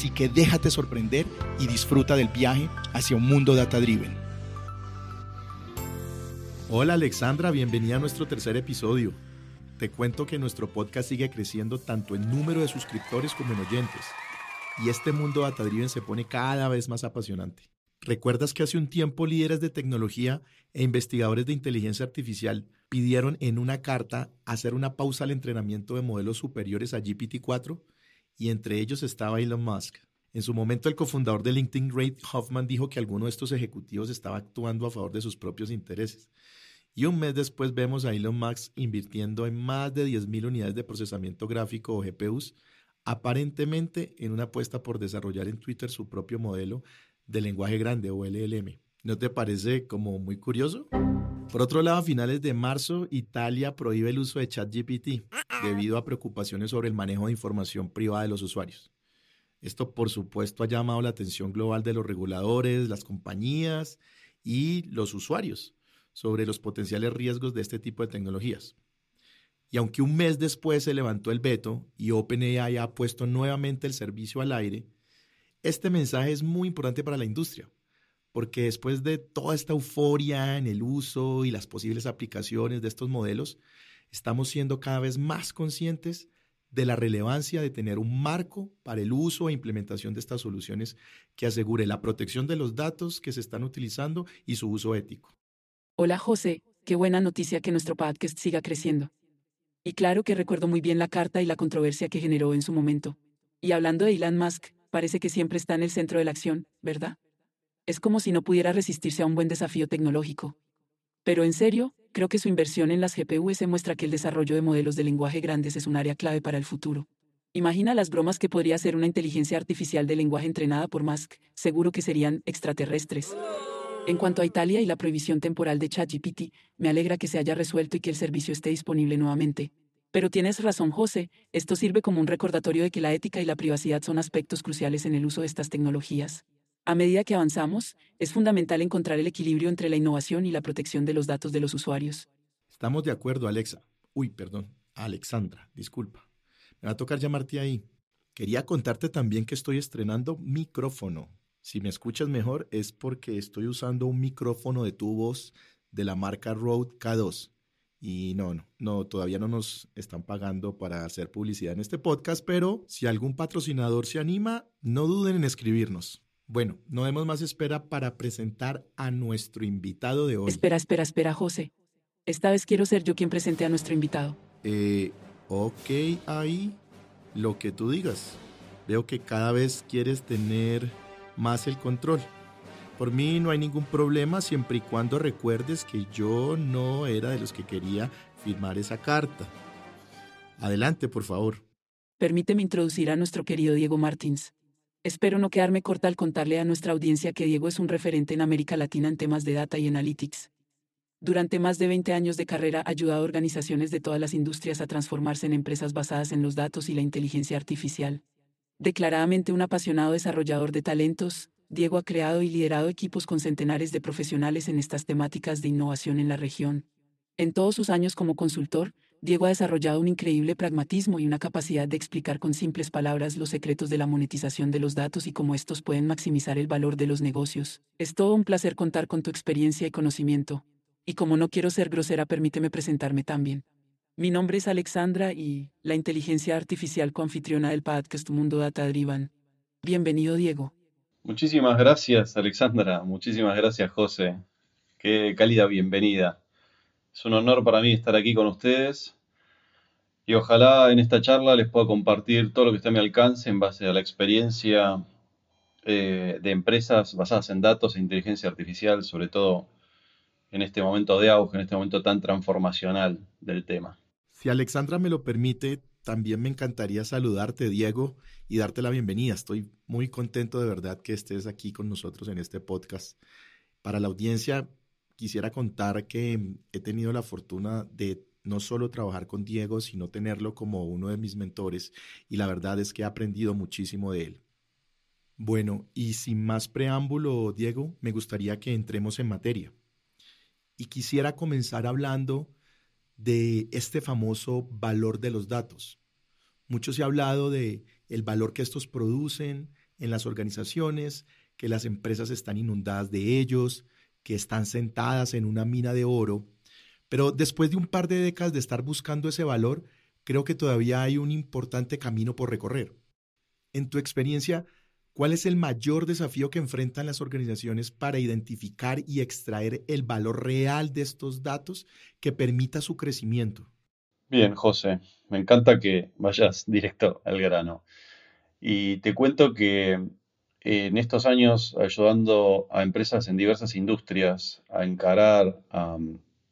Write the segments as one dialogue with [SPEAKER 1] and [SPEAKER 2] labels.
[SPEAKER 1] Así que déjate sorprender y disfruta del viaje hacia un mundo data driven. Hola Alexandra, bienvenida a nuestro tercer episodio. Te cuento que nuestro podcast sigue creciendo tanto en número de suscriptores como en oyentes. Y este mundo data driven se pone cada vez más apasionante. ¿Recuerdas que hace un tiempo líderes de tecnología e investigadores de inteligencia artificial pidieron en una carta hacer una pausa al entrenamiento de modelos superiores a GPT-4? Y entre ellos estaba Elon Musk. En su momento, el cofundador de LinkedIn, Reid Hoffman, dijo que alguno de estos ejecutivos estaba actuando a favor de sus propios intereses. Y un mes después vemos a Elon Musk invirtiendo en más de 10.000 unidades de procesamiento gráfico o GPUs, aparentemente en una apuesta por desarrollar en Twitter su propio modelo de lenguaje grande o LLM. ¿No te parece como muy curioso? Por otro lado, a finales de marzo, Italia prohíbe el uso de ChatGPT debido a preocupaciones sobre el manejo de información privada de los usuarios. Esto, por supuesto, ha llamado la atención global de los reguladores, las compañías y los usuarios sobre los potenciales riesgos de este tipo de tecnologías. Y aunque un mes después se levantó el veto y OpenAI ha puesto nuevamente el servicio al aire, este mensaje es muy importante para la industria porque después de toda esta euforia en el uso y las posibles aplicaciones de estos modelos, estamos siendo cada vez más conscientes de la relevancia de tener un marco para el uso e implementación de estas soluciones que asegure la protección de los datos que se están utilizando y su uso ético.
[SPEAKER 2] Hola José, qué buena noticia que nuestro podcast siga creciendo. Y claro que recuerdo muy bien la carta y la controversia que generó en su momento. Y hablando de Elon Musk, parece que siempre está en el centro de la acción, ¿verdad? Es como si no pudiera resistirse a un buen desafío tecnológico. Pero en serio, creo que su inversión en las GPUs muestra que el desarrollo de modelos de lenguaje grandes es un área clave para el futuro. Imagina las bromas que podría hacer una inteligencia artificial de lenguaje entrenada por Musk, seguro que serían extraterrestres. En cuanto a Italia y la prohibición temporal de ChatGPT, me alegra que se haya resuelto y que el servicio esté disponible nuevamente. Pero tienes razón, José, esto sirve como un recordatorio de que la ética y la privacidad son aspectos cruciales en el uso de estas tecnologías. A medida que avanzamos, es fundamental encontrar el equilibrio entre la innovación y la protección de los datos de los usuarios.
[SPEAKER 1] Estamos de acuerdo, Alexa. Uy, perdón, Alexandra, disculpa. Me va a tocar llamarte ahí. Quería contarte también que estoy estrenando micrófono. Si me escuchas mejor es porque estoy usando un micrófono de tubos de la marca Rode K2. Y no, no, no, todavía no nos están pagando para hacer publicidad en este podcast, pero si algún patrocinador se anima, no duden en escribirnos. Bueno, no demos más espera para presentar a nuestro invitado de hoy.
[SPEAKER 2] Espera, espera, espera, José. Esta vez quiero ser yo quien presente a nuestro invitado.
[SPEAKER 1] Eh, ok, ahí, lo que tú digas. Veo que cada vez quieres tener más el control. Por mí no hay ningún problema siempre y cuando recuerdes que yo no era de los que quería firmar esa carta. Adelante, por favor.
[SPEAKER 2] Permíteme introducir a nuestro querido Diego Martins. Espero no quedarme corta al contarle a nuestra audiencia que Diego es un referente en América Latina en temas de data y analytics. Durante más de 20 años de carrera ha ayudado a organizaciones de todas las industrias a transformarse en empresas basadas en los datos y la inteligencia artificial. Declaradamente un apasionado desarrollador de talentos, Diego ha creado y liderado equipos con centenares de profesionales en estas temáticas de innovación en la región. En todos sus años como consultor, Diego ha desarrollado un increíble pragmatismo y una capacidad de explicar con simples palabras los secretos de la monetización de los datos y cómo estos pueden maximizar el valor de los negocios. Es todo un placer contar con tu experiencia y conocimiento. Y como no quiero ser grosera, permíteme presentarme también. Mi nombre es Alexandra y la inteligencia artificial coanfitriona del podcast Mundo Data Driven. Bienvenido, Diego.
[SPEAKER 3] Muchísimas gracias, Alexandra. Muchísimas gracias, José. Qué cálida bienvenida. Es un honor para mí estar aquí con ustedes y ojalá en esta charla les pueda compartir todo lo que esté a mi alcance en base a la experiencia eh, de empresas basadas en datos e inteligencia artificial, sobre todo en este momento de auge, en este momento tan transformacional del tema.
[SPEAKER 1] Si Alexandra me lo permite, también me encantaría saludarte, Diego, y darte la bienvenida. Estoy muy contento de verdad que estés aquí con nosotros en este podcast. Para la audiencia, quisiera contar que he tenido la fortuna de no solo trabajar con Diego, sino tenerlo como uno de mis mentores y la verdad es que he aprendido muchísimo de él. Bueno, y sin más preámbulo, Diego, me gustaría que entremos en materia. Y quisiera comenzar hablando de este famoso valor de los datos. Mucho se ha hablado de el valor que estos producen en las organizaciones, que las empresas están inundadas de ellos, que están sentadas en una mina de oro. Pero después de un par de décadas de estar buscando ese valor, creo que todavía hay un importante camino por recorrer. En tu experiencia, ¿cuál es el mayor desafío que enfrentan las organizaciones para identificar y extraer el valor real de estos datos que permita su crecimiento?
[SPEAKER 3] Bien, José, me encanta que vayas directo al grano. Y te cuento que en estos años ayudando a empresas en diversas industrias a encarar,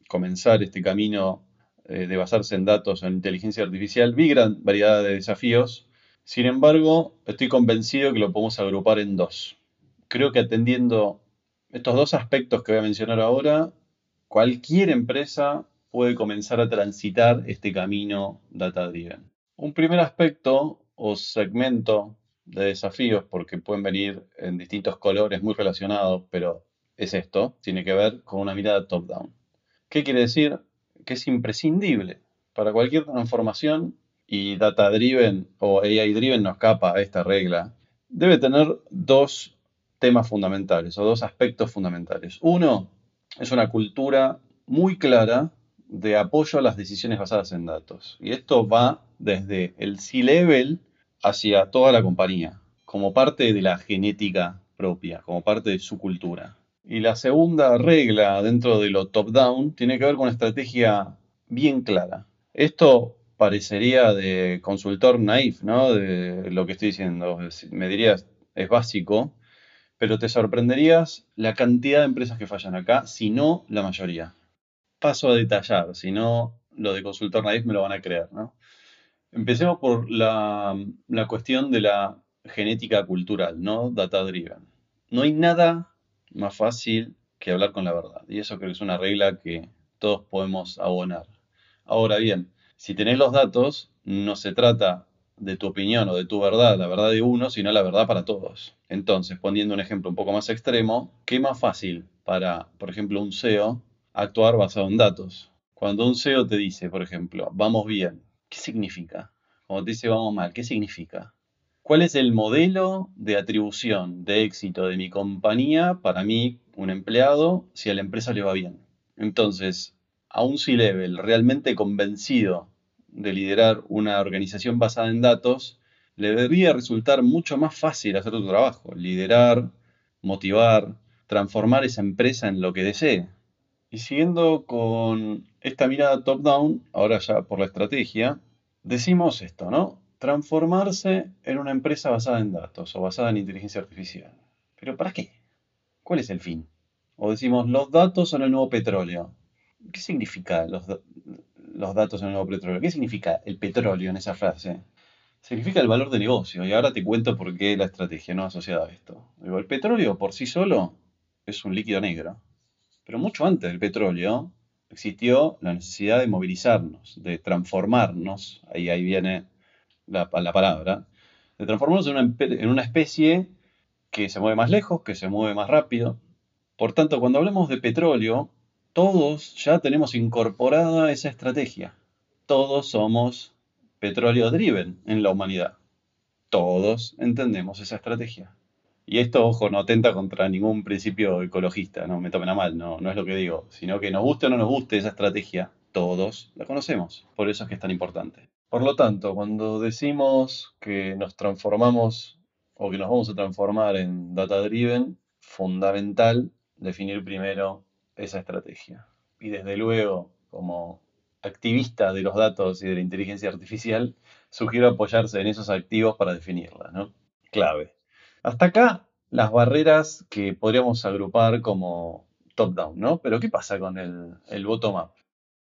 [SPEAKER 3] comenzar este camino eh, de basarse en datos en inteligencia artificial, vi gran variedad de desafíos. Sin embargo, estoy convencido que lo podemos agrupar en dos. Creo que atendiendo estos dos aspectos que voy a mencionar ahora, cualquier empresa puede comenzar a transitar este camino data driven. Un primer aspecto o segmento de desafíos, porque pueden venir en distintos colores muy relacionados, pero es esto, tiene que ver con una mirada top-down. ¿Qué quiere decir? Que es imprescindible para cualquier transformación y data-driven o AI-driven no escapa a esta regla. Debe tener dos temas fundamentales o dos aspectos fundamentales. Uno es una cultura muy clara de apoyo a las decisiones basadas en datos. Y esto va desde el C-Level hacia toda la compañía, como parte de la genética propia, como parte de su cultura. Y la segunda regla dentro de lo top-down tiene que ver con una estrategia bien clara. Esto parecería de consultor naif, ¿no? De lo que estoy diciendo. Me dirías, es básico, pero te sorprenderías la cantidad de empresas que fallan acá, si no la mayoría. Paso a detallar, si no lo de consultor naif me lo van a creer, ¿no? Empecemos por la, cuestión de la genética cultural, ¿no? Data driven. No hay nada más fácil que hablar con la verdad. Y eso creo que es una regla que todos podemos abonar. Ahora bien, si tenés los datos, no se trata de tu opinión o de tu verdad, la verdad de uno, sino la verdad para todos. Entonces, poniendo un ejemplo un poco más extremo, ¿qué más fácil para, por ejemplo, un SEO actuar basado en datos? Cuando un SEO te dice, por ejemplo, vamos bien, ¿Qué significa? Cuando te dice vamos mal, ¿qué significa? ¿Cuál es el modelo de atribución de éxito de mi compañía para mí, un empleado, si a la empresa le va bien? Entonces, a un C-Level realmente convencido de liderar una organización basada en datos, le debería resultar mucho más fácil hacer tu trabajo, liderar, motivar, transformar esa empresa en lo que desee. Y siguiendo con esta mirada top-down, ahora ya por la estrategia, decimos esto, ¿no? Transformarse en una empresa basada en datos o basada en inteligencia artificial. ¿Pero para qué? ¿Cuál es el fin? O decimos, los datos son el nuevo petróleo. ¿Qué significa los, los datos son el nuevo petróleo? ¿Qué significa el petróleo en esa frase? Significa el valor de negocio. Y ahora te cuento por qué la estrategia no asociada a esto. el petróleo por sí solo es un líquido negro. Pero mucho antes del petróleo existió la necesidad de movilizarnos, de transformarnos, ahí, ahí viene la, palabra, de transformarnos en una, en una especie que se mueve más lejos, que se mueve más rápido. Por tanto, cuando hablamos de petróleo, todos ya tenemos incorporada esa estrategia. Todos somos petróleo driven en la humanidad. Todos entendemos esa estrategia. Y esto, ojo, no atenta contra ningún principio ecologista, no me tomen a mal, no, no es lo que digo, sino que nos guste o no nos guste esa estrategia, todos la conocemos, por eso es que es tan importante. Por lo tanto, cuando decimos que nos transformamos o que nos vamos a transformar en data driven, fundamental definir primero esa estrategia. Y desde luego, como activista de los datos y de la inteligencia artificial, sugiero apoyarse en esos activos para definirla, ¿no? Clave. Hasta acá las barreras que podríamos agrupar como top-down, ¿no? Pero ¿qué pasa con el, bottom-up?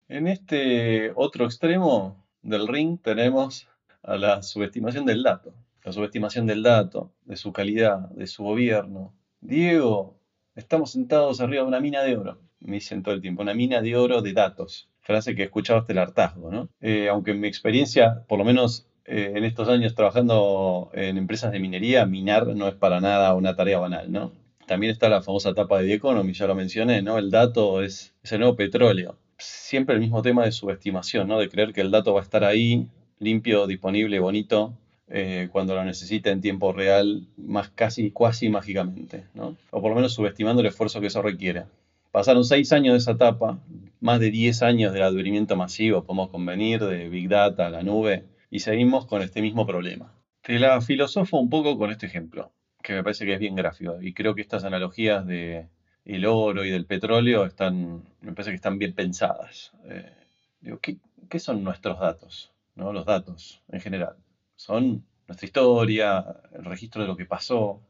[SPEAKER 3] En este otro extremo del ring tenemos a la subestimación del dato. La subestimación del dato, de su calidad, de su gobierno. Diego, estamos sentados arriba de una mina de oro, me dicen todo el tiempo, una mina de oro de datos. Frase que he escuchado hasta el hartazgo, ¿no? Eh, aunque en mi experiencia, por lo menos eh, en estos años trabajando en empresas de minería, minar no es para nada una tarea banal, ¿no? También está la famosa etapa de The Economy, ya lo mencioné, ¿no? El dato es, es el nuevo petróleo. Siempre el mismo tema de subestimación, ¿no? De creer que el dato va a estar ahí, limpio, disponible, bonito, eh, cuando lo necesita en tiempo real, más casi, mágicamente, ¿no? O por lo menos subestimando el esfuerzo que eso requiere. Pasaron seis años de esa etapa, más de diez años del advenimiento masivo, podemos convenir, de Big Data, la nube, y seguimos con este mismo problema. Te la filosofo un poco con este ejemplo, que me parece que es bien gráfico, y creo que estas analogías de el oro y del petróleo están, me parece que están bien pensadas. Eh, digo, ¿qué, ¿qué, son nuestros datos? ¿no? Los datos en general. Son nuestra historia, el registro de lo que pasó,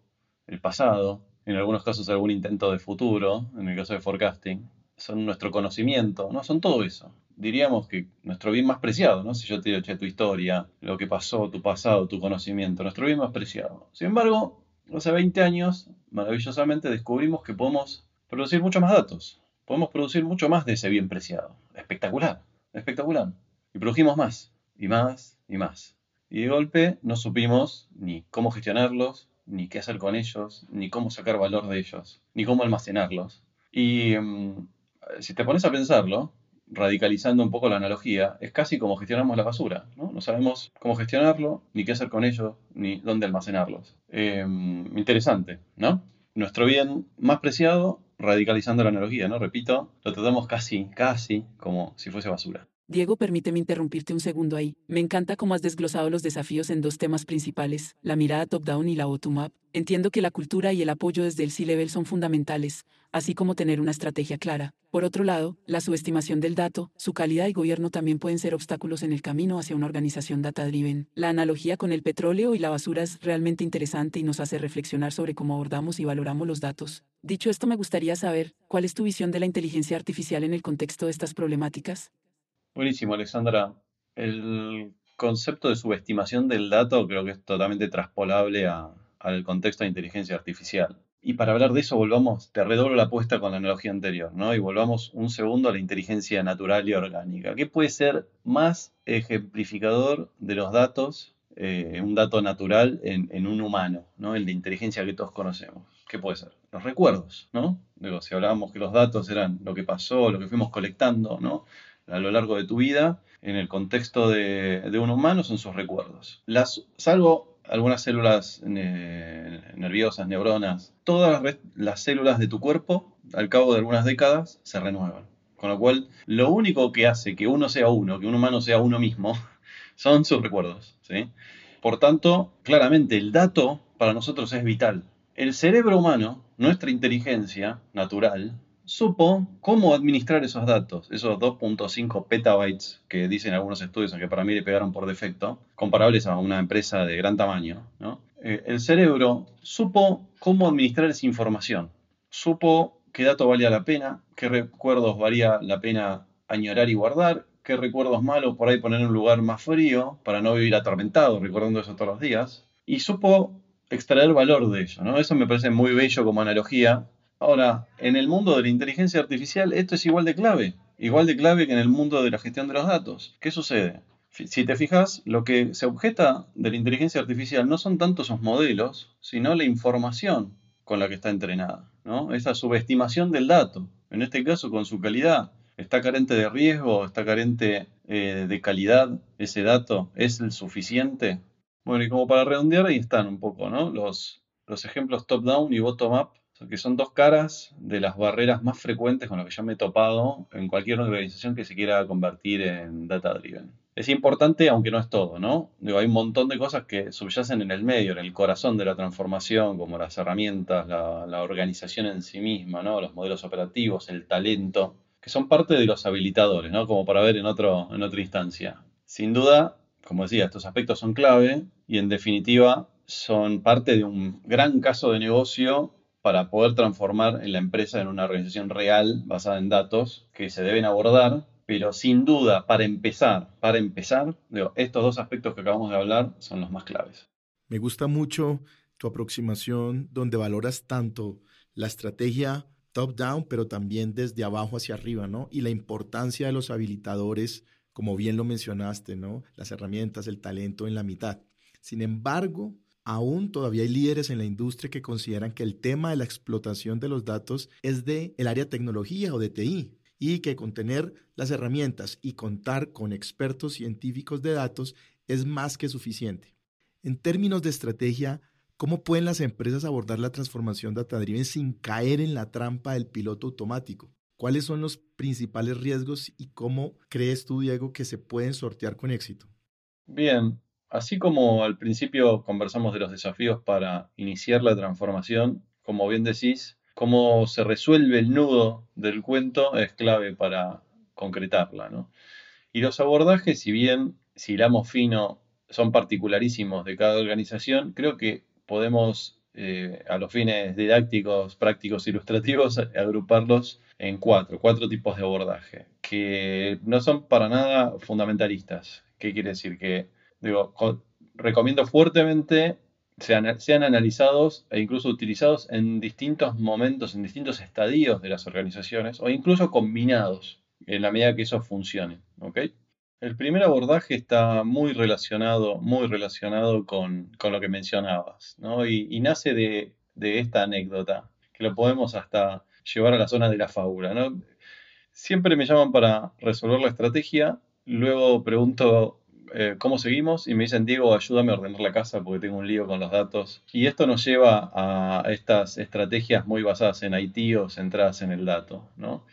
[SPEAKER 3] el pasado, en algunos casos algún intento de futuro, en el caso de forecasting, son nuestro conocimiento, ¿no? Son todo eso. Diríamos que nuestro bien más preciado, ¿no? Si yo te digo, che, tu historia, lo que pasó, tu pasado, tu conocimiento, nuestro bien más preciado. Sin embargo, hace 20 años, maravillosamente descubrimos que podemos producir muchos más datos. Podemos producir mucho más de ese bien preciado. Espectacular, espectacular. Y produjimos más, y más, y más. Y de golpe no supimos ni cómo gestionarlos, ni qué hacer con ellos, ni cómo sacar valor de ellos, ni cómo almacenarlos. Y mm, si te pones a pensarlo, radicalizando un poco la analogía, es casi como gestionamos la basura, ¿no? No sabemos cómo gestionarlo, ni qué hacer con ellos, ni dónde almacenarlos. Em, interesante, ¿no? Nuestro bien más preciado, radicalizando la analogía, ¿no? Repito, lo tratamos casi, casi como si fuese basura.
[SPEAKER 2] Diego, permíteme interrumpirte un segundo ahí. Me encanta cómo has desglosado los desafíos en dos temas principales, la mirada top-down y la bottom-up. Entiendo que la cultura y el apoyo desde el C-Level son fundamentales, así como tener una estrategia clara. Por otro lado, la subestimación del dato, su calidad y gobierno también pueden ser obstáculos en el camino hacia una organización data-driven. La analogía con el petróleo y la basura es realmente interesante y nos hace reflexionar sobre cómo abordamos y valoramos los datos. Dicho esto, me gustaría saber, ¿cuál es tu visión de la inteligencia artificial en el contexto de estas problemáticas?
[SPEAKER 3] Buenísimo, Alexandra. El concepto de subestimación del dato creo que es totalmente traspolable al contexto de inteligencia artificial. Y para hablar de eso, volvamos, te redoblo la apuesta con la analogía anterior, ¿no? Y volvamos un segundo a la inteligencia natural y orgánica. ¿Qué puede ser más ejemplificador de los datos, eh, un dato natural en, un humano, ¿no? El de inteligencia que todos conocemos. ¿Qué puede ser? Los recuerdos, ¿no? Digo, si hablábamos que los datos eran lo que pasó, lo que fuimos colectando, ¿no? A lo largo de tu vida, en el contexto de, un humano, son sus recuerdos. Las, salvo algunas células eh, nerviosas, neuronas, todas las células de tu cuerpo, al cabo de algunas décadas, se renuevan. Con lo cual, lo único que hace que uno sea uno, que un humano sea uno mismo, son sus recuerdos. ¿sí? Por tanto, claramente el dato para nosotros es vital. El cerebro humano, nuestra inteligencia natural, supo cómo administrar esos datos, esos 2.5 petabytes que dicen algunos estudios, aunque para mí le pegaron por defecto, comparables a una empresa de gran tamaño. Eh, el cerebro supo cómo administrar esa información, supo qué dato valía la pena, qué recuerdos valía la pena añorar y guardar, qué recuerdos malos por ahí poner en un lugar más frío para no vivir atormentado recordando eso todos los días, y supo extraer valor de ello. ¿no? Eso me parece muy bello como analogía Ahora, en el mundo de la inteligencia artificial esto es igual de clave, igual de clave que en el mundo de la gestión de los datos. ¿Qué sucede? Si te fijas, lo que se objeta de la inteligencia artificial no son tanto sus modelos, sino la información con la que está entrenada, ¿no? Esa subestimación del dato, en este caso con su calidad. ¿Está carente de riesgo? ¿Está carente eh, de calidad ese dato? ¿Es el suficiente? Bueno, y como para redondear, ahí están un poco, ¿no? Los, los ejemplos top-down y bottom-up que son dos caras de las barreras más frecuentes con las que yo me he topado en cualquier organización que se quiera convertir en data driven. Es importante, aunque no es todo, ¿no? Digo, hay un montón de cosas que subyacen en el medio, en el corazón de la transformación, como las herramientas, la, organización en sí misma, ¿no? Los modelos operativos, el talento, que son parte de los habilitadores, ¿no? Como para ver en, otro, en otra instancia. Sin duda, como decía, estos aspectos son clave y en definitiva son parte de un gran caso de negocio para poder transformar en la empresa en una organización real basada en datos que se deben abordar pero sin duda, para empezar, para empezar, estos dos aspectos que acabamos de hablar son los más claves.
[SPEAKER 1] Me gusta mucho tu aproximación donde valoras tanto la estrategia top-down, pero también desde abajo hacia arriba, ¿no? Y la importancia de los habilitadores, como bien lo mencionaste, ¿no? Las herramientas, el talento en la mitad. Sin embargo, aún todavía hay líderes en la industria que consideran que el tema de la explotación de los datos es de el área tecnología o de TI y que con tener las herramientas y contar con expertos científicos de datos es más que suficiente. En términos de estrategia, ¿cómo pueden las empresas abordar la transformación data-driven sin caer en la trampa del piloto automático? ¿Cuáles son los principales riesgos y cómo crees tú, Diego, que se pueden sortear con éxito?
[SPEAKER 3] Bien, así como al principio conversamos de los desafíos para iniciar la transformación, como bien decís, cómo se resuelve el nudo del cuento es clave para concretarla. ¿no? Y los abordajes, si bien si hilamos fino son particularísimos de cada organización, creo que podemos, eh, a los fines didácticos, prácticos, ilustrativos, agruparlos en cuatro, cuatro tipos de abordaje, que no son para nada fundamentalistas. ¿Qué quiere decir? Que, digo, recomiendo fuertemente sean, sean analizados e incluso utilizados en distintos momentos, en distintos estadios de las organizaciones, o incluso combinados, en la medida que eso funcione. ¿ok? El primer abordaje está muy relacionado, muy relacionado con, lo que mencionabas, ¿no? y, nace de, esta anécdota, que lo podemos hasta llevar a la zona de la fábula. ¿no? Siempre me llaman para resolver la estrategia, luego pregunto eh, cómo seguimos y me dicen, Diego, ayúdame a ordenar la casa porque tengo un lío con los datos. Y esto nos lleva a estas estrategias muy basadas en IT o centradas en el dato.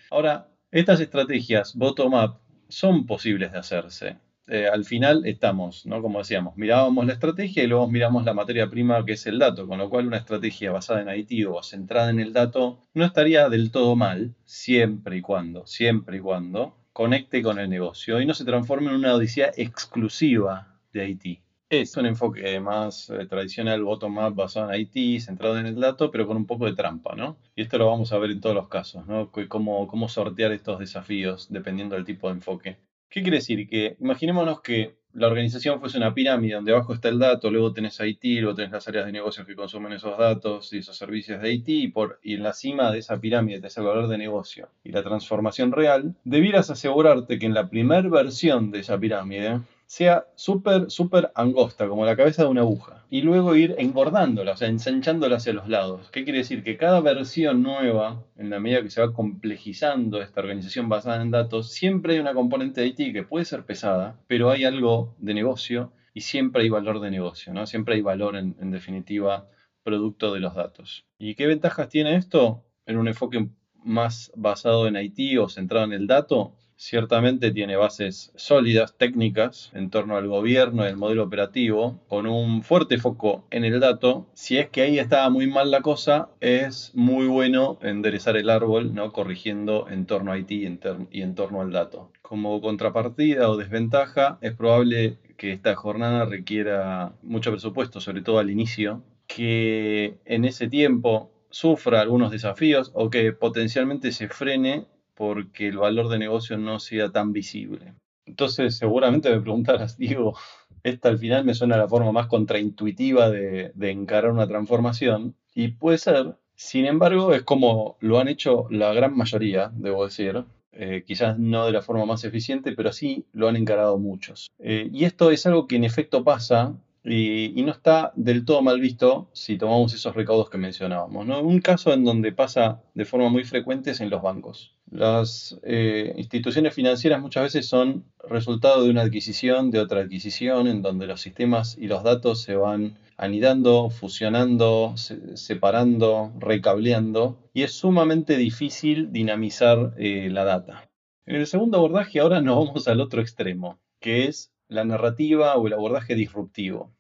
[SPEAKER 3] Ahora, estas estrategias bottom-up son posibles de hacerse. Eh, al final estamos, ¿no? Como decíamos, mirábamos la estrategia y luego miramos la materia prima que es el dato, con lo cual una estrategia basada en IT o centrada en el dato no estaría del todo mal, siempre y cuando, siempre y cuando conecte con el negocio y no se transforme en una odisea exclusiva de IT. Es un enfoque más eh, tradicional, bottom-up, basado en IT, centrado en el dato, pero con un poco de trampa, ¿no? Y esto lo vamos a ver en todos los casos, ¿no? Cómo, cómo sortear estos desafíos dependiendo del tipo de enfoque. ¿Qué quiere decir? Que imaginémonos que la organización fuese una pirámide donde abajo está el dato, luego tenés IT, luego tenés las áreas de negocios que consumen esos datos y esos servicios de IT, y, por, y en la cima de esa pirámide tenés el valor de negocio y la transformación real, debieras asegurarte que en la primera versión de esa pirámide sea súper, súper angosta, como la cabeza de una aguja, y luego ir engordándola, o sea, ensanchándola hacia los lados. ¿Qué quiere decir? Que cada versión nueva, en la medida que se va complejizando esta organización basada en datos, siempre hay una componente de IT que puede ser pesada, pero hay algo de negocio y siempre hay valor de negocio, ¿no? Siempre hay valor, en, en definitiva, producto de los datos. ¿Y qué ventajas tiene esto en un enfoque más basado en IT o centrado en el dato? Ciertamente tiene bases sólidas, técnicas, en torno al gobierno y el modelo operativo, con un fuerte foco en el dato. Si es que ahí estaba muy mal la cosa, es muy bueno enderezar el árbol, ¿no? corrigiendo en torno a IT y en, torno al dato. Como contrapartida o desventaja, es probable que esta jornada requiera mucho presupuesto, sobre todo al inicio, que en ese tiempo sufra algunos desafíos o que potencialmente se frene porque el valor de negocio no sea tan visible. Entonces, seguramente me preguntarás, digo, esta al final me suena la forma más contraintuitiva de, encarar una transformación, y puede ser, sin embargo, es como lo han hecho la gran mayoría, debo decir, eh, quizás no de la forma más eficiente, pero sí lo han encarado muchos. Eh, y esto es algo que en efecto pasa y, no está del todo mal visto si tomamos esos recaudos que mencionábamos. Un caso en donde pasa de forma muy frecuente es en los bancos. Las eh, instituciones financieras muchas veces son resultado de una adquisición, de otra adquisición, en donde los sistemas y los datos se van anidando, fusionando, separando, recableando, y es sumamente difícil dinamizar eh, la data. En el segundo abordaje ahora nos vamos al otro extremo, que es la narrativa o el abordaje disruptivo.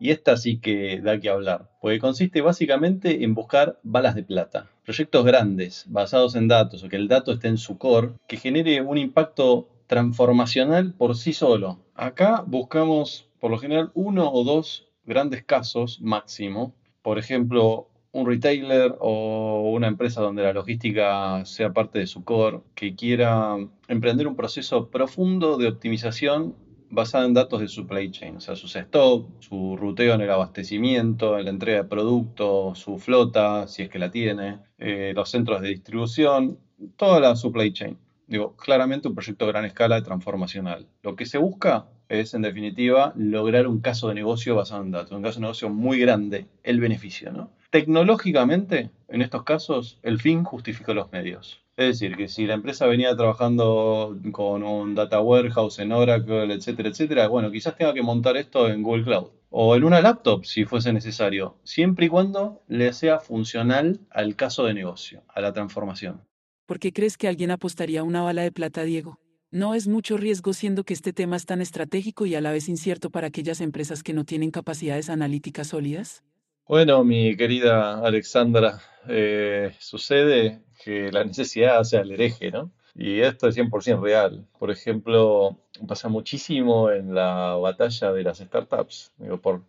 [SPEAKER 3] Y esta sí que da que hablar, porque consiste básicamente en buscar balas de plata, proyectos grandes, basados en datos, o que el dato esté en su core, que genere un impacto transformacional por sí solo. Acá buscamos por lo general uno o dos grandes casos máximo, por ejemplo, un retailer o una empresa donde la logística sea parte de su core que quiera emprender un proceso profundo de optimización basada en datos de supply chain, o sea, sus stock, su ruteo en el abastecimiento, en la entrega de productos, su flota, si es que la tiene, eh, los centros de distribución, toda la supply chain. Digo, claramente un proyecto a gran escala transformacional. Lo que se busca es, en definitiva, lograr un caso de negocio basado en datos, un caso de negocio muy grande, el beneficio, ¿no? Tecnológicamente, en estos casos, el fin justifica los medios. Es decir, que si la empresa venía trabajando con un data warehouse en Oracle, etcétera, etcétera, bueno, quizás tenga que montar esto en Google Cloud o en una laptop si fuese necesario, siempre y cuando le sea funcional al caso de negocio, a la transformación.
[SPEAKER 2] ¿Por qué crees que alguien apostaría una bala de plata, Diego? No es mucho riesgo siendo que este tema es tan estratégico y a la vez incierto para aquellas empresas que no tienen capacidades analíticas sólidas.
[SPEAKER 3] Bueno, mi querida Alexandra, eh, sucede que la necesidad hace al hereje, ¿no? Y esto es 100% real. Por ejemplo, pasa muchísimo en la batalla de las startups, digo, por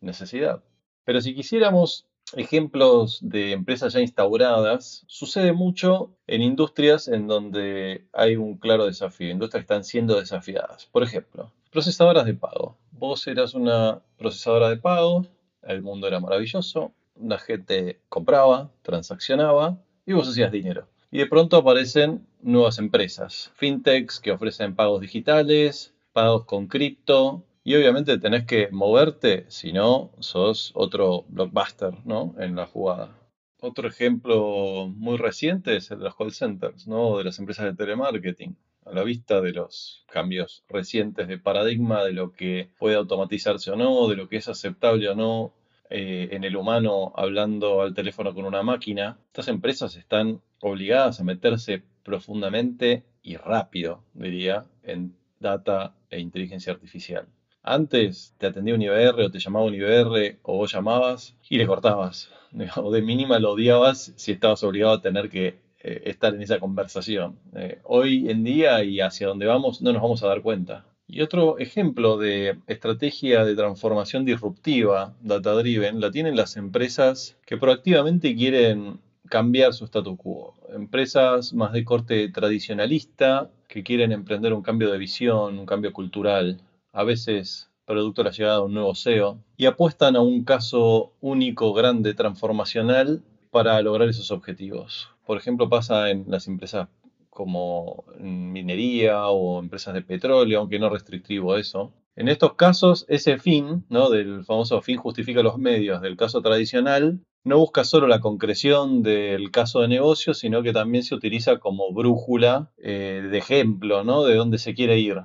[SPEAKER 3] necesidad. Pero si quisiéramos ejemplos de empresas ya instauradas, sucede mucho en industrias en donde hay un claro desafío, industrias que están siendo desafiadas. Por ejemplo, procesadoras de pago. Vos eras una procesadora de pago, el mundo era maravilloso, la gente compraba, transaccionaba y vos hacías dinero. Y de pronto aparecen nuevas empresas, fintechs que ofrecen pagos digitales, pagos con cripto, y obviamente tenés que moverte, si no, sos otro blockbuster ¿no? en la jugada. Otro ejemplo muy reciente es el de los call centers, ¿no? de las empresas de telemarketing. A la vista de los cambios recientes de paradigma, de lo que puede automatizarse o no, de lo que es aceptable o no eh, en el humano hablando al teléfono con una máquina, estas empresas están obligadas a meterse profundamente y rápido, diría, en data e inteligencia artificial. Antes te atendía un IBR o te llamaba un IBR o vos llamabas y le cortabas. O de mínima lo odiabas si estabas obligado a tener que eh, estar en esa conversación. Eh, hoy en día y hacia donde vamos no nos vamos a dar cuenta. Y otro ejemplo de estrategia de transformación disruptiva, data driven, la tienen las empresas que proactivamente quieren cambiar su statu quo. Empresas más de corte tradicionalista que quieren emprender un cambio de visión, un cambio cultural a veces producto de la llegada de un nuevo CEO, y apuestan a un caso único, grande, transformacional para lograr esos objetivos. Por ejemplo, pasa en las empresas como minería o empresas de petróleo, aunque no restrictivo eso. En estos casos, ese fin, ¿no? del famoso fin justifica los medios del caso tradicional, no busca solo la concreción del caso de negocio, sino que también se utiliza como brújula eh, de ejemplo ¿no? de dónde se quiere ir.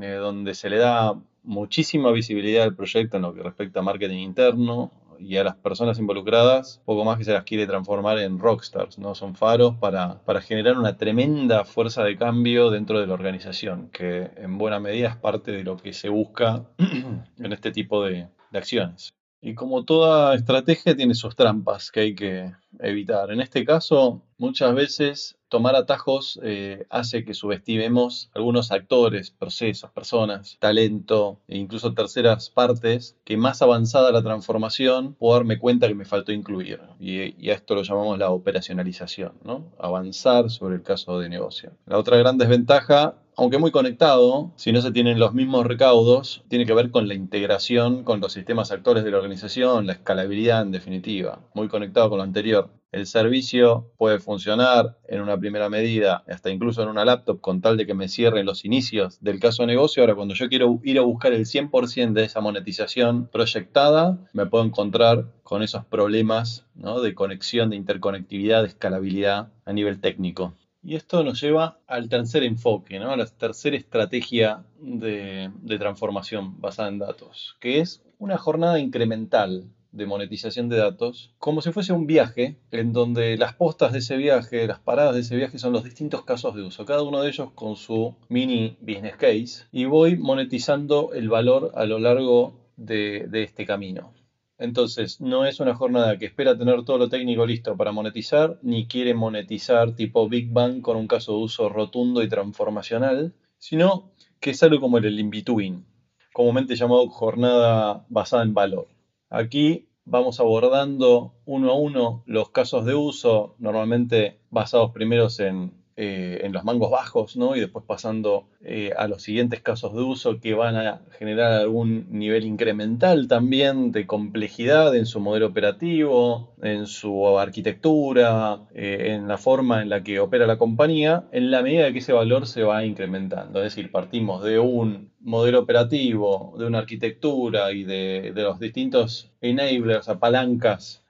[SPEAKER 3] Eh, donde se le da muchísima visibilidad al proyecto en lo que respecta a marketing interno y a las personas involucradas, poco más que se las quiere transformar en rockstars, ¿no? Son faros para, generar una tremenda fuerza de cambio dentro de la organización, que en buena medida es parte de lo que se busca en este tipo de acciones. Y como toda estrategia tiene sus trampas que hay que evitar. En este caso, muchas veces tomar atajos eh, hace que subestimemos algunos actores, procesos, personas, talento e incluso terceras partes que más avanzada la transformación puedo darme cuenta que me faltó incluir. Y, y a esto lo llamamos la operacionalización, ¿no? avanzar sobre el caso de negocio. La otra gran desventaja aunque muy conectado, si no se tienen los mismos recaudos, tiene que ver con la integración con los sistemas actores de la organización, la escalabilidad en definitiva, muy conectado con lo anterior. El servicio puede funcionar en una primera medida, hasta incluso en una laptop, con tal de que me cierren los inicios del caso de negocio. Ahora, cuando yo quiero ir a buscar el 100% de esa monetización proyectada, me puedo encontrar con esos problemas de conexión, de interconectividad, de escalabilidad a nivel técnico. Y esto nos lleva al tercer enfoque, a la tercera estrategia de, transformación basada en datos, que es una jornada incremental de monetización de datos, como si fuese un viaje en donde las postas de ese viaje, las paradas de ese viaje son los distintos casos de uso, cada uno de ellos con su mini business case, y voy monetizando el valor a lo largo de este camino. Entonces, no es una jornada que espera tener todo lo técnico listo para monetizar, ni quiere monetizar tipo Big Bang con un caso de uso rotundo y transformacional, sino que es algo como el in-between, comúnmente llamado jornada basada en valor. Aquí vamos abordando uno a uno los casos de uso, normalmente basados primeros en eh, en los mangos bajos, ¿no? Y después pasando eh, a los siguientes casos de uso que van a generar algún nivel incremental también de complejidad en su modelo operativo, en su arquitectura, eh, en la forma en la que opera la compañía, en la medida que ese valor se va incrementando. Es decir, partimos de un modelo operativo, de una arquitectura y de, los distintos enablers, apalancas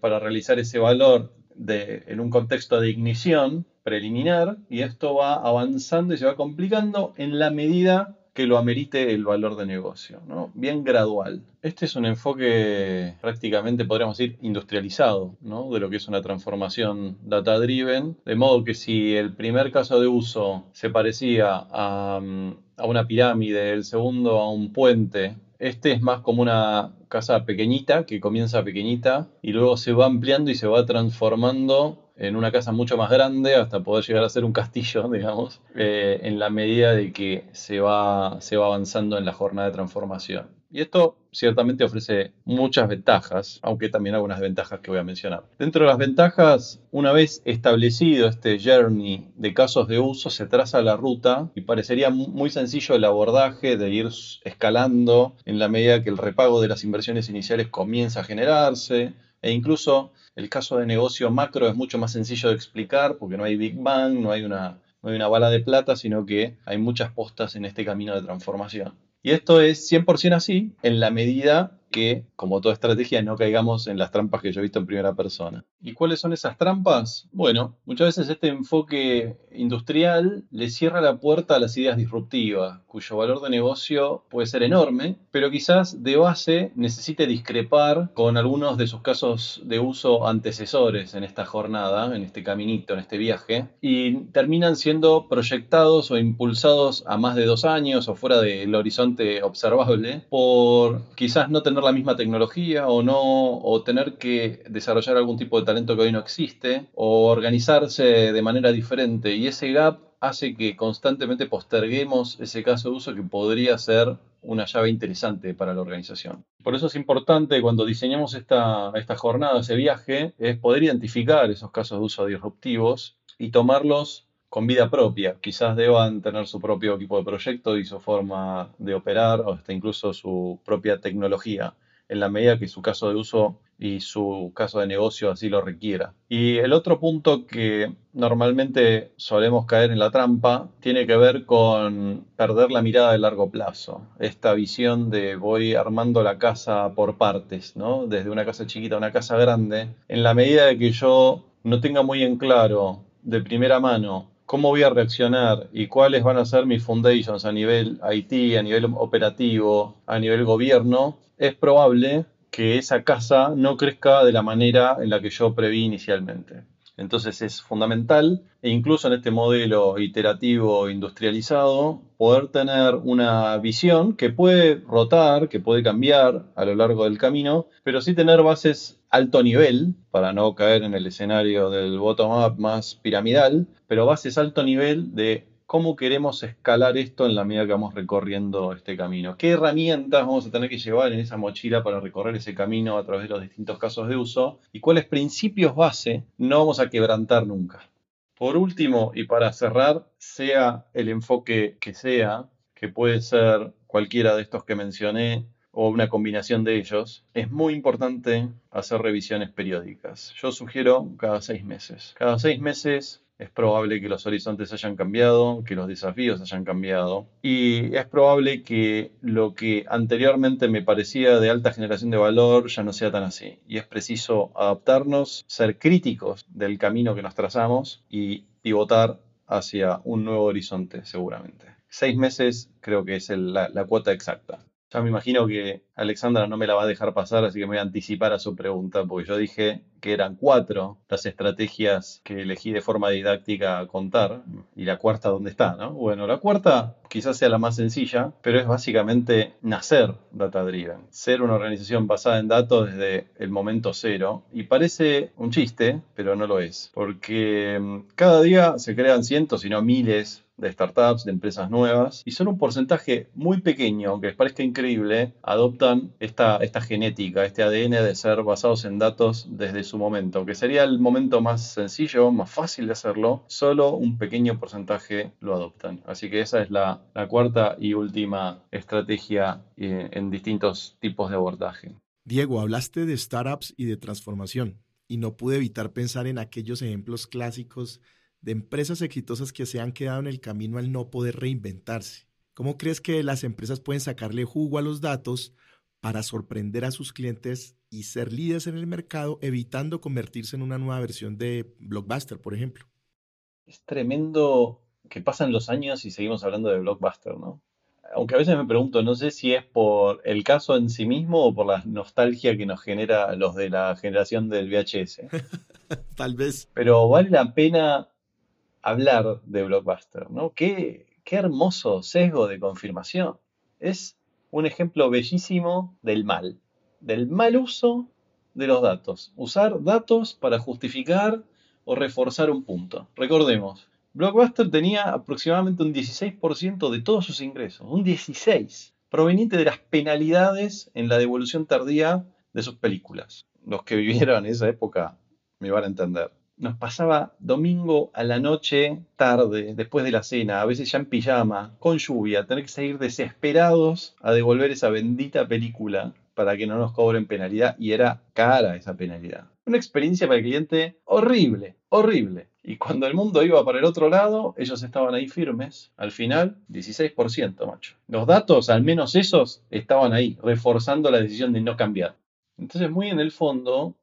[SPEAKER 3] para realizar ese valor en un contexto de ignición preliminar y esto va avanzando y se va complicando en la medida que lo amerite el valor de negocio, ¿no? bien gradual. Este es un enfoque prácticamente, podríamos decir, industrializado ¿no? de lo que es una transformación data-driven, de modo que si el primer caso de uso se parecía a, a una pirámide, el segundo a un puente, este es más como una casa pequeñita, que comienza pequeñita y luego se va ampliando y se va transformando en una casa mucho más grande hasta poder llegar a ser un castillo, digamos, eh, en la medida de que se va, se va avanzando en la jornada de transformación. Y esto ciertamente ofrece muchas ventajas, aunque también algunas ventajas que voy a mencionar. Dentro de las ventajas, una vez establecido este journey de casos de uso, se traza la ruta y parecería muy sencillo el abordaje de ir escalando en la medida que el repago de las inversiones iniciales comienza a generarse e incluso el caso de negocio macro es mucho más sencillo de explicar porque no hay Big Bang, no hay una, no hay una bala de plata, sino que hay muchas postas en este camino de transformación. Y esto es 100% así en la medida que, como toda estrategia, no caigamos en las trampas que yo he visto en primera persona. ¿Y cuáles son esas trampas? Bueno, muchas veces este enfoque industrial le cierra la puerta a las ideas disruptivas, cuyo valor de negocio puede ser enorme, pero quizás de base necesite discrepar con algunos de sus casos de uso antecesores en esta jornada, en este caminito, en este viaje, y terminan siendo proyectados o impulsados a más de dos años o fuera del horizonte observable por quizás no tener la misma tecnología o no, o tener que desarrollar algún tipo de talento que hoy no existe, o organizarse de manera diferente. Y ese gap hace que constantemente posterguemos ese caso de uso que podría ser una llave interesante para la organización. Por eso es importante cuando diseñamos esta, esta jornada, ese viaje, es poder identificar esos casos de uso disruptivos y tomarlos con vida propia. Quizás deban tener su propio equipo de proyecto y su forma de operar o hasta incluso su propia tecnología, en la medida que su caso de uso y su caso de negocio así lo requiera. Y el otro punto que normalmente solemos caer en la trampa tiene que ver con perder la mirada de largo plazo. Esta visión de voy armando la casa por partes, ¿no? Desde una casa chiquita a una casa grande. En la medida de que yo no tenga muy en claro de primera mano cómo voy a reaccionar y cuáles van a ser mis foundations a nivel IT, a nivel operativo, a nivel gobierno, es probable que esa casa no crezca de la manera en la que yo preví inicialmente. Entonces es fundamental, e incluso en este modelo iterativo industrializado, poder tener una visión que puede rotar, que puede cambiar a lo largo del camino, pero sí tener bases alto nivel, para no caer en el escenario del bottom-up más piramidal, pero bases alto nivel de cómo queremos escalar esto en la medida que vamos recorriendo este camino. ¿Qué herramientas vamos a tener que llevar en esa mochila para recorrer ese camino a través de los distintos casos de uso? ¿Y cuáles principios base no vamos a quebrantar nunca? Por último, y para cerrar, sea el enfoque que sea, que puede ser cualquiera de estos que mencioné, o una combinación de ellos, es muy importante hacer revisiones periódicas. Yo sugiero cada seis meses. Cada seis meses es probable que los horizontes hayan cambiado, que los desafíos hayan cambiado y es probable que lo que anteriormente me parecía de alta generación de valor ya no sea tan así. Y es preciso adaptarnos, ser críticos del camino que nos trazamos y pivotar hacia un nuevo horizonte seguramente. Seis meses creo que es la cuota exacta. Ya me imagino que Alexandra no me la va a dejar pasar, así que me voy a anticipar a su pregunta, porque yo dije que eran cuatro las estrategias que elegí de forma didáctica contar, y la cuarta, ¿dónde está? No? Bueno, la cuarta quizás sea la más sencilla, pero es básicamente nacer data driven, ser una organización basada en datos desde el momento cero, y parece un chiste, pero no lo es, porque mm, cada día se crean cientos, si no miles, de startups, de empresas nuevas, y son un porcentaje muy pequeño, aunque les parezca increíble, adoptan esta, esta genética, este ADN de ser basados en datos desde su momento, que sería el momento más sencillo, más fácil de hacerlo, solo un pequeño porcentaje lo adoptan. Así que esa es la, cuarta y última estrategia eh, en distintos tipos de abordaje.
[SPEAKER 1] Diego, hablaste de startups y de transformación, y no pude evitar pensar en aquellos ejemplos clásicos de empresas exitosas que se han quedado en el camino al no poder reinventarse. ¿Cómo crees que las empresas pueden sacarle jugo a los datos para sorprender a sus clientes y ser líderes en el mercado, evitando convertirse en una nueva versión de Blockbuster, por ejemplo?
[SPEAKER 3] Es tremendo que pasan los años y seguimos hablando de Blockbuster, ¿no? Aunque a veces me pregunto, no sé si es por el caso en sí mismo o por la nostalgia que nos genera los de la generación del VHS.
[SPEAKER 1] Tal vez.
[SPEAKER 3] Pero vale la pena hablar de Blockbuster, ¿no? Qué, hermoso sesgo de confirmación. Es un ejemplo bellísimo del mal, del mal uso de los datos. Usar datos para justificar o reforzar un punto. Recordemos, Blockbuster tenía aproximadamente un 16% de todos sus ingresos, un 16%, proveniente de las penalidades en la devolución tardía de sus películas. Los que vivieron esa época me van a entender nos pasaba domingo a la noche, tarde, después de la cena, a veces ya en pijama, con lluvia, tener que salir desesperados a devolver esa bendita película para que no nos cobren penalidad y era cara esa penalidad. Una experiencia para el cliente horrible, horrible. Y cuando el mundo iba para el otro lado, ellos estaban ahí firmes. Al final, 16%, macho. Los datos, al menos esos, estaban ahí, reforzando la decisión de no cambiar. Entonces, muy en el fondo,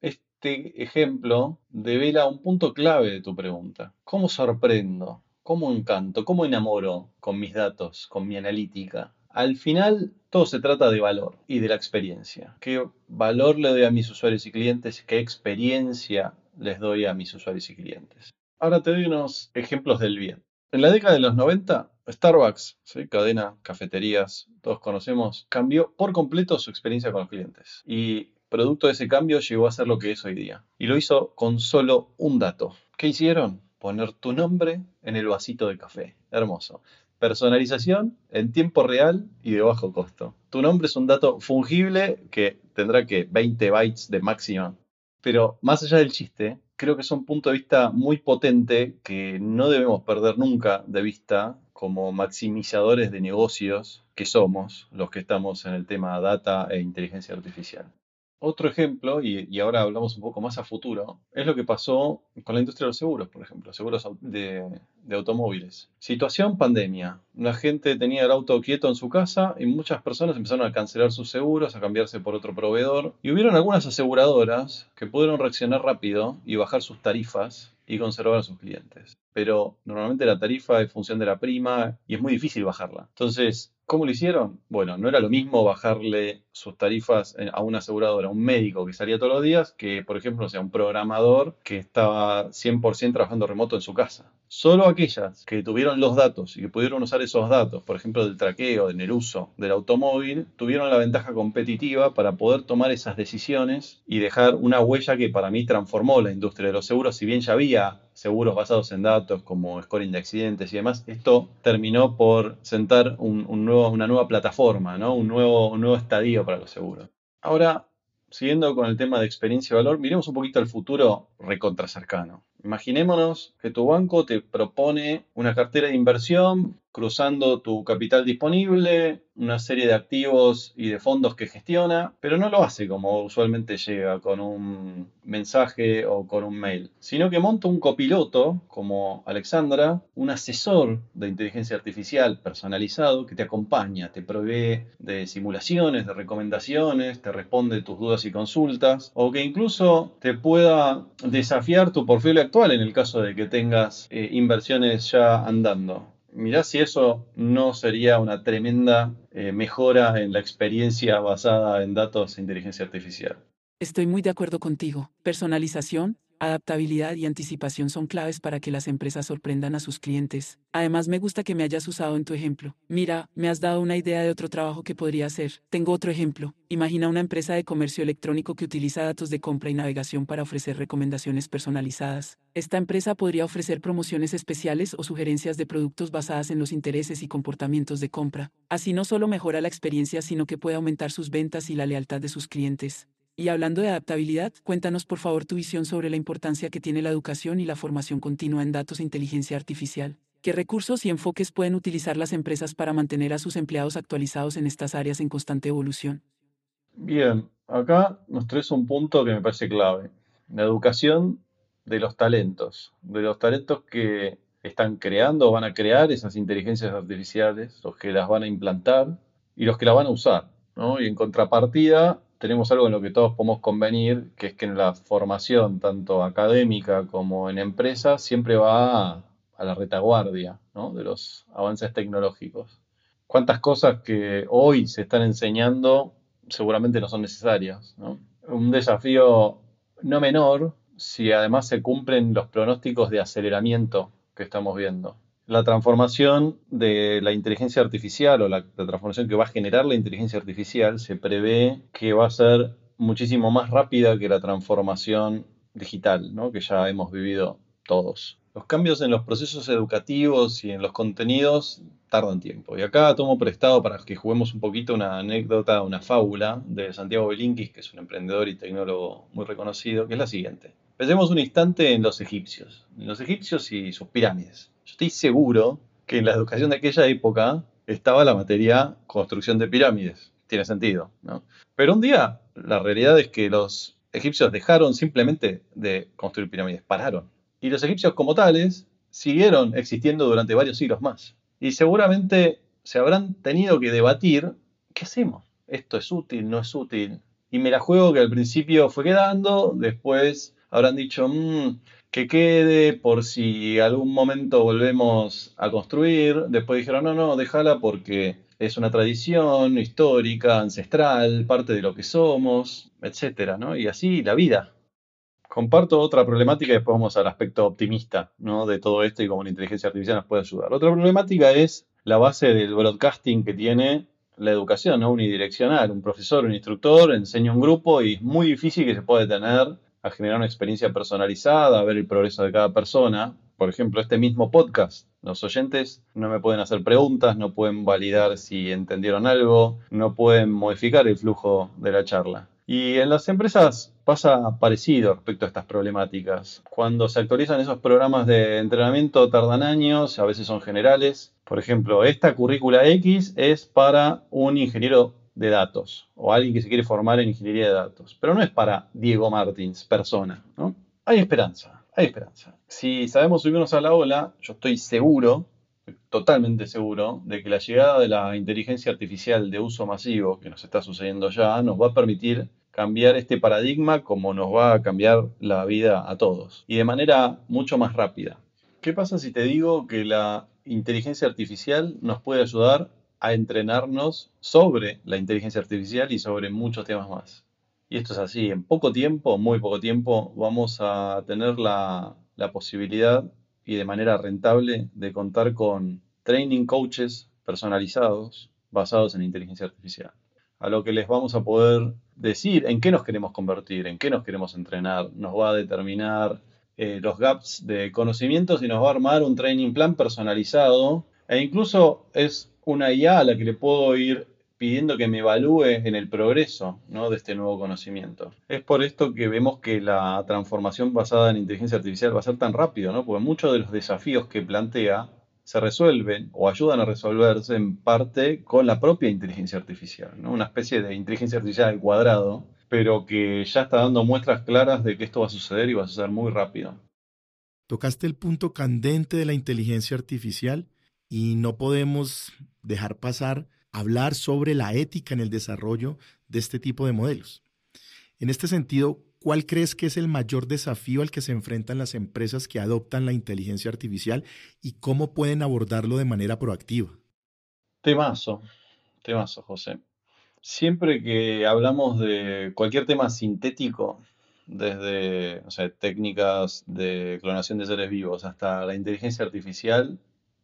[SPEAKER 3] este ejemplo devela un punto clave de tu pregunta. ¿Cómo sorprendo? ¿Cómo encanto? ¿Cómo enamoro con mis datos, con mi analítica? Al final, todo se trata de valor y de la experiencia. ¿Qué valor le doy a mis usuarios y clientes? ¿Qué experiencia les doy a mis usuarios y clientes? Ahora te doy unos ejemplos del bien. En la década de los 90, Starbucks, cadena, cafeterías, todos conocemos, cambió por completo su experiencia con los clientes. Y producto de ese cambio llegó a ser lo que es hoy día. Y lo hizo con solo un dato. ¿Qué hicieron? Poner tu nombre en el vasito de café. Hermoso. Personalización en tiempo real y de bajo costo. Tu nombre es un dato fungible que tendrá que 20 bytes de máxima. Pero más allá del chiste, creo que es un punto de vista muy potente que no debemos perder nunca de vista como maximizadores de negocios que somos los que estamos en el tema data e inteligencia artificial. Otro ejemplo, y, ahora hablamos un poco más a futuro, es lo que pasó con la industria de los seguros, por ejemplo, seguros de, de, automóviles. Situación pandemia. La gente tenía el auto quieto en su casa y muchas personas empezaron a cancelar sus seguros, a cambiarse por otro proveedor. Y hubieron algunas aseguradoras que pudieron reaccionar rápido y bajar sus tarifas y conservar a sus clientes. Pero normalmente la tarifa es función de la prima y es muy difícil bajarla. Entonces, ¿Cómo lo hicieron? Bueno, no era lo mismo bajarle sus tarifas a un asegurador, a un médico que salía todos los días, que por ejemplo sea un programador que estaba 100% trabajando remoto en su casa. Solo aquellas que tuvieron los datos y que pudieron usar esos datos, por ejemplo del traqueo, en el uso del automóvil, tuvieron la ventaja competitiva para poder tomar esas decisiones y dejar una huella que para mí transformó la industria de los seguros. Si bien ya había seguros basados en datos como scoring de accidentes y demás, esto terminó por sentar un, nuevo, una nueva plataforma, ¿no? un, nuevo, un nuevo estadio para los seguros. Ahora, siguiendo con el tema de experiencia y valor, miremos un poquito al futuro recontra cercano. Imaginémonos que tu banco te propone una cartera de inversión cruzando tu capital disponible, una serie de activos y de fondos que gestiona, pero no lo hace como usualmente llega con un mensaje o con un mail, sino que monta un copiloto como Alexandra, un asesor de inteligencia artificial personalizado que te acompaña, te provee de simulaciones, de recomendaciones, te responde tus dudas y consultas, o que incluso te pueda desafiar tu portfolio actual en el caso de que tengas eh, inversiones ya andando mirá si eso no sería una tremenda eh, mejora en la experiencia basada en datos e inteligencia artificial.
[SPEAKER 2] Estoy muy de acuerdo contigo. Personalización, adaptabilidad y anticipación son claves para que las empresas sorprendan a sus clientes. Además, me gusta que me hayas usado en tu ejemplo. Mira, me has dado una idea de otro trabajo que podría hacer. Tengo otro ejemplo. Imagina una empresa de comercio electrónico que utiliza datos de compra y navegación para ofrecer recomendaciones personalizadas. Esta empresa podría ofrecer promociones especiales o sugerencias de productos basadas en los intereses y comportamientos de compra. Así no solo mejora la experiencia, sino que puede aumentar sus ventas y la lealtad de sus clientes. Y hablando de adaptabilidad, cuéntanos por favor tu visión sobre la importancia que tiene la educación y la formación continua en datos e inteligencia artificial. ¿Qué recursos y enfoques pueden utilizar las empresas para mantener a sus empleados actualizados en estas áreas en constante evolución?
[SPEAKER 3] Bien, acá nos traes un punto que me parece clave. La educación de los talentos, de los talentos que están creando o van a crear esas inteligencias artificiales, los que las van a implantar y los que las van a usar. ¿no? Y en contrapartida, tenemos algo en lo que todos podemos convenir, que es que en la formación, tanto académica como en empresas, siempre va a, la retaguardia de los avances tecnológicos. ¿Cuántas cosas que hoy se están enseñando seguramente no son necesarias? Un desafío no menor si además se cumplen los pronósticos de aceleramiento que estamos viendo la transformación de la inteligencia artificial o la, transformación que va a generar la inteligencia artificial se prevé que va a ser muchísimo más rápida que la transformación digital, ¿no? que ya hemos vivido todos. Los cambios en los procesos educativos y en los contenidos tardan tiempo. Y acá tomo prestado para que juguemos un poquito una anécdota, una fábula de Santiago Belinkis, que es un emprendedor y tecnólogo muy reconocido, que es la siguiente. Pensemos un instante en los egipcios, en los egipcios y sus pirámides. Yo estoy seguro que en la educación de aquella época estaba la materia construcción de pirámides. Tiene sentido, ¿no? Pero un día la realidad es que los egipcios dejaron simplemente de construir pirámides, pararon. Y los egipcios como tales siguieron existiendo durante varios siglos más. Y seguramente se habrán tenido que debatir, ¿qué hacemos? ¿Esto es útil? ¿No es útil? Y me la juego que al principio fue quedando, después habrán dicho, mmm, que quede por si algún momento volvemos a construir. Después dijeron, no, no, déjala porque es una tradición histórica, ancestral, parte de lo que somos, etcétera, ¿no? Y así la vida. Comparto otra problemática y después vamos al aspecto optimista ¿no? de todo esto y cómo la inteligencia artificial nos puede ayudar. Otra problemática es la base del broadcasting que tiene la educación, ¿no? unidireccional. Un profesor, un instructor enseña un grupo y es muy difícil que se pueda detener generar una experiencia personalizada, ver el progreso de cada persona. Por ejemplo, este mismo podcast, los oyentes no me pueden hacer preguntas, no pueden validar si entendieron algo, no pueden modificar el flujo de la charla. Y en las empresas pasa parecido respecto a estas problemáticas. Cuando se actualizan esos programas de entrenamiento tardan años, a veces son generales. Por ejemplo, esta currícula X es para un ingeniero de datos o alguien que se quiere formar en ingeniería de datos. Pero no es para Diego Martins, persona. ¿no? Hay esperanza, hay esperanza. Si sabemos subirnos a la ola, yo estoy seguro, totalmente seguro, de que la llegada de la inteligencia artificial de uso masivo que nos está sucediendo ya nos va a permitir cambiar este paradigma como nos va a cambiar la vida a todos y de manera mucho más rápida. ¿Qué pasa si te digo que la inteligencia artificial nos puede ayudar a entrenarnos sobre la inteligencia artificial y sobre muchos temas más. Y esto es así, en poco tiempo, muy poco tiempo, vamos a tener la, posibilidad y de manera rentable de contar con training coaches personalizados basados en inteligencia artificial. A lo que les vamos a poder decir en qué nos queremos convertir, en qué nos queremos entrenar, nos va a determinar eh, los gaps de conocimientos y nos va a armar un training plan personalizado e incluso es una IA a la que le puedo ir pidiendo que me evalúe en el progreso de este nuevo conocimiento. Es por esto que vemos que la transformación basada en inteligencia artificial va a ser tan rápido, ¿no? porque muchos de los desafíos que plantea se resuelven o ayudan a resolverse en parte con la propia inteligencia artificial, ¿no? una especie de inteligencia artificial al cuadrado, pero que ya está dando muestras claras de que esto va a suceder y va a suceder muy rápido.
[SPEAKER 1] Tocaste el punto candente de la inteligencia artificial y no podemos dejar pasar hablar sobre la ética en el desarrollo de este tipo de modelos. En este sentido, ¿cuál crees que es el mayor desafío al que se enfrentan las empresas que adoptan la inteligencia artificial y cómo pueden abordarlo de manera proactiva?
[SPEAKER 3] Temazo, temazo, José. Siempre que hablamos de cualquier tema sintético, desde técnicas de clonación de seres vivos hasta la inteligencia artificial,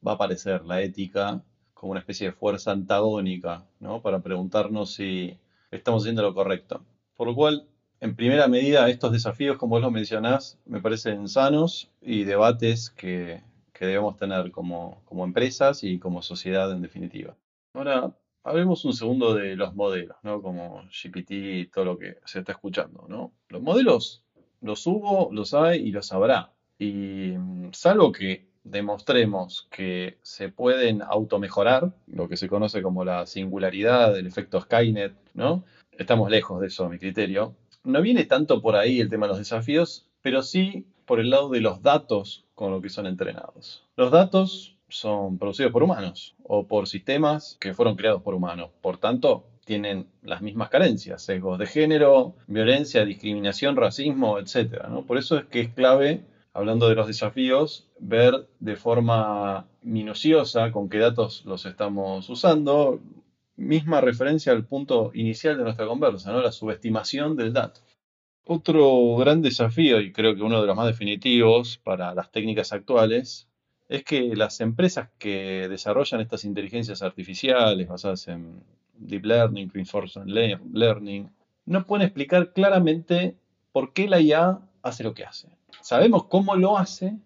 [SPEAKER 3] va a aparecer la ética como una especie de fuerza antagónica, ¿no? Para preguntarnos si estamos haciendo lo correcto. Por lo cual, en primera medida, estos desafíos, como vos lo mencionás, me parecen sanos y debates que, debemos tener como, como empresas y como sociedad en definitiva. Ahora, hablemos un segundo de los modelos, ¿no? Como GPT y todo lo que se está escuchando, ¿no? Los modelos los hubo, los hay y los habrá. Y mm, salvo que demostremos que se pueden automejorar, lo que se conoce como la singularidad, el efecto Skynet, ¿no? Estamos lejos de eso, a mi criterio. No viene tanto por ahí el tema de los desafíos, pero sí por el lado de los datos con los que son entrenados. Los datos son producidos por humanos o por sistemas que fueron creados por humanos. Por tanto, tienen las mismas carencias, sesgos de género, violencia, discriminación, racismo, etc. ¿no? Por eso es que es clave hablando de los desafíos, ver de forma minuciosa con qué datos los estamos usando, misma referencia al punto inicial de nuestra conversa, ¿no? la subestimación del dato. Otro gran desafío, y creo que uno de los más definitivos para las técnicas actuales, es que las empresas que desarrollan estas inteligencias artificiales basadas en Deep Learning, Reinforcement Learning, no pueden explicar claramente por qué la IA hace lo que hace. Sabemos cómo lo hace,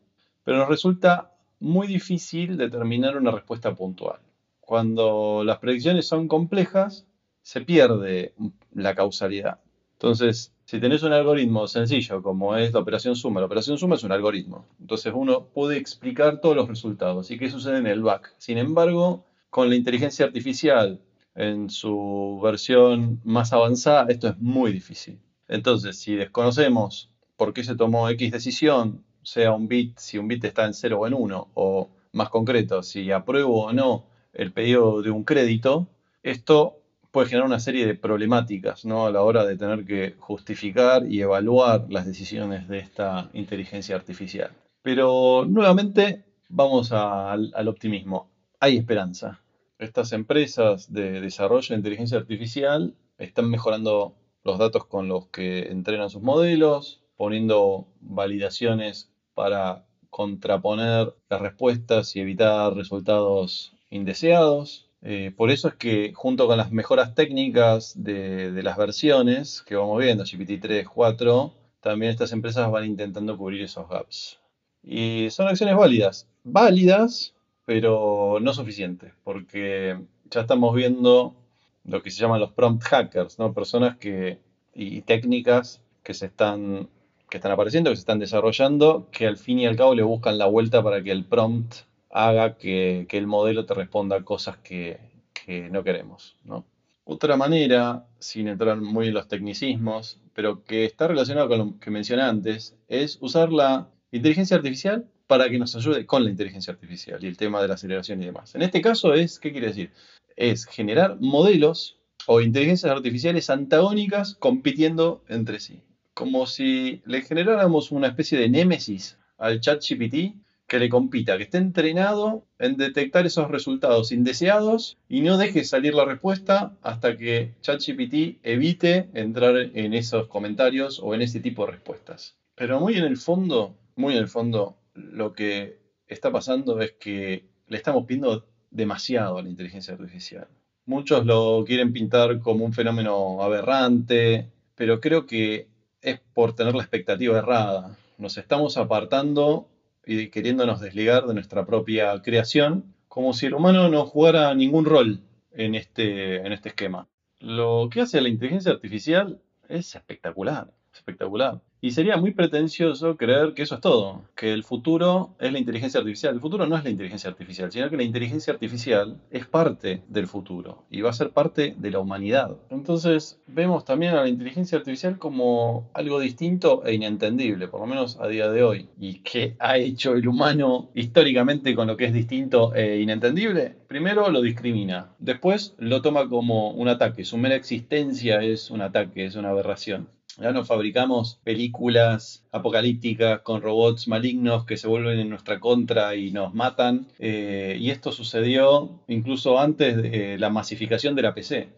[SPEAKER 3] pero nos resulta muy difícil determinar una respuesta puntual. Cuando las predicciones son complejas, se pierde la causalidad. Entonces, si tenés un algoritmo sencillo como es la operación suma, la operación suma es un algoritmo. Entonces uno puede explicar todos los resultados y qué sucede en el back. Sin embargo, con la inteligencia artificial en su versión más avanzada, esto es muy difícil. Entonces, si desconocemos por qué se tomó X decisión, sea un bit, si un bit está en 0 o en 1, o más concreto, si apruebo o no el pedido de un crédito, esto puede generar una serie de problemáticas ¿no? a la hora de tener que justificar y evaluar las decisiones de esta inteligencia artificial. Pero nuevamente vamos al, al optimismo. Hay esperanza. Estas empresas de desarrollo de inteligencia artificial están mejorando los datos con los que entrenan sus modelos, poniendo validaciones para contraponer las respuestas y evitar resultados indeseados. Eh, por eso es que junto con las mejoras técnicas de, de, las versiones que vamos viendo, GPT-3, 4, también estas empresas van intentando cubrir esos gaps. Y son acciones válidas, válidas, pero no suficientes, porque ya estamos viendo lo que se llaman los prompt hackers, ¿no? personas que, y técnicas que se están que están apareciendo, que se están desarrollando, que al fin y al cabo le buscan la vuelta para que el prompt haga que, el modelo te responda cosas que, no queremos. Otra manera, sin entrar muy en los tecnicismos, pero que está relacionado con lo que mencioné antes, es usar la inteligencia artificial para que nos ayude con la inteligencia artificial y el tema de la aceleración y demás. En este caso es, ¿qué quiere decir? Es generar modelos o inteligencias artificiales antagónicas compitiendo entre sí como si le generáramos una especie de némesis al chat GPT que le compita, que esté entrenado en detectar esos resultados indeseados y no deje salir la respuesta hasta que ChatGPT evite entrar en esos comentarios o en ese tipo de respuestas. Pero muy en el fondo, muy en el fondo, lo que está pasando es que le estamos pidiendo demasiado a la inteligencia artificial. Muchos lo quieren pintar como un fenómeno aberrante, pero creo que es por tener la expectativa errada. Nos estamos apartando y queriéndonos desligar de nuestra propia creación, como si el humano no jugara ningún rol en este, en este esquema. Lo que hace la inteligencia artificial es espectacular, espectacular. Y sería muy pretencioso creer que eso es todo, que el futuro es la inteligencia artificial. El futuro no es la inteligencia artificial, sino que la inteligencia artificial es parte del futuro y va a ser parte de la humanidad. Entonces vemos también a la inteligencia artificial como algo distinto e inentendible, por lo menos a día de hoy. ¿Y qué ha hecho el humano históricamente con lo que es distinto e inentendible? Primero lo discrimina, después lo toma como un ataque, su mera existencia es un ataque, es una aberración. Ya nos fabricamos películas apocalípticas con robots malignos que se vuelven en nuestra contra y nos matan. Eh, y esto sucedió incluso antes de la masificación de la PC.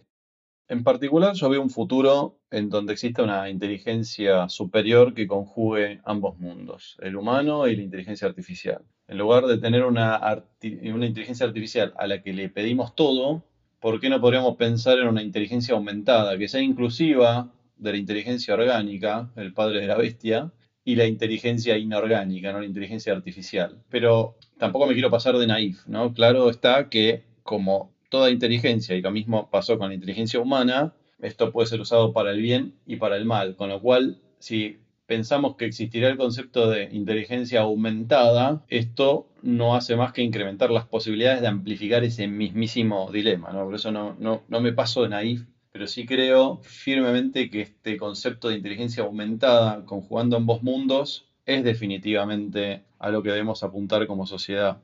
[SPEAKER 3] En particular, yo veo un futuro en donde exista una inteligencia superior que conjugue ambos mundos, el humano y la inteligencia artificial. En lugar de tener una inteligencia artificial a la que le pedimos todo, ¿por qué no podríamos pensar en una inteligencia aumentada, que sea inclusiva de la inteligencia orgánica, el padre de la bestia, y la inteligencia inorgánica, no la inteligencia artificial? Pero tampoco me quiero pasar de naif, ¿no? Claro está que como toda inteligencia, y lo mismo pasó con la inteligencia humana, esto puede ser usado para el bien y para el mal, con lo cual si pensamos que existirá el concepto de inteligencia aumentada, esto no hace más que incrementar las posibilidades de amplificar ese mismísimo dilema. ¿no? Por eso no, no, no me paso de naif, pero sí creo firmemente que este concepto de inteligencia aumentada, conjugando ambos mundos, es definitivamente a lo que debemos apuntar como sociedad.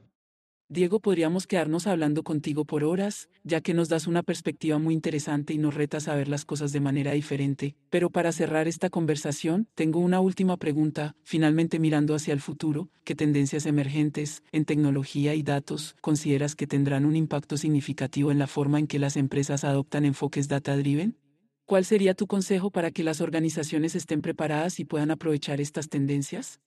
[SPEAKER 2] Diego, podríamos quedarnos hablando contigo por horas, ya que nos das una perspectiva muy interesante y nos retas a ver las cosas de manera diferente. Pero para cerrar esta conversación, tengo una última pregunta, finalmente mirando hacia el futuro, ¿qué tendencias emergentes en tecnología y datos consideras que tendrán un impacto significativo en la forma en que las empresas adoptan enfoques data-driven? ¿Cuál sería tu consejo para que las organizaciones estén preparadas y puedan aprovechar estas tendencias?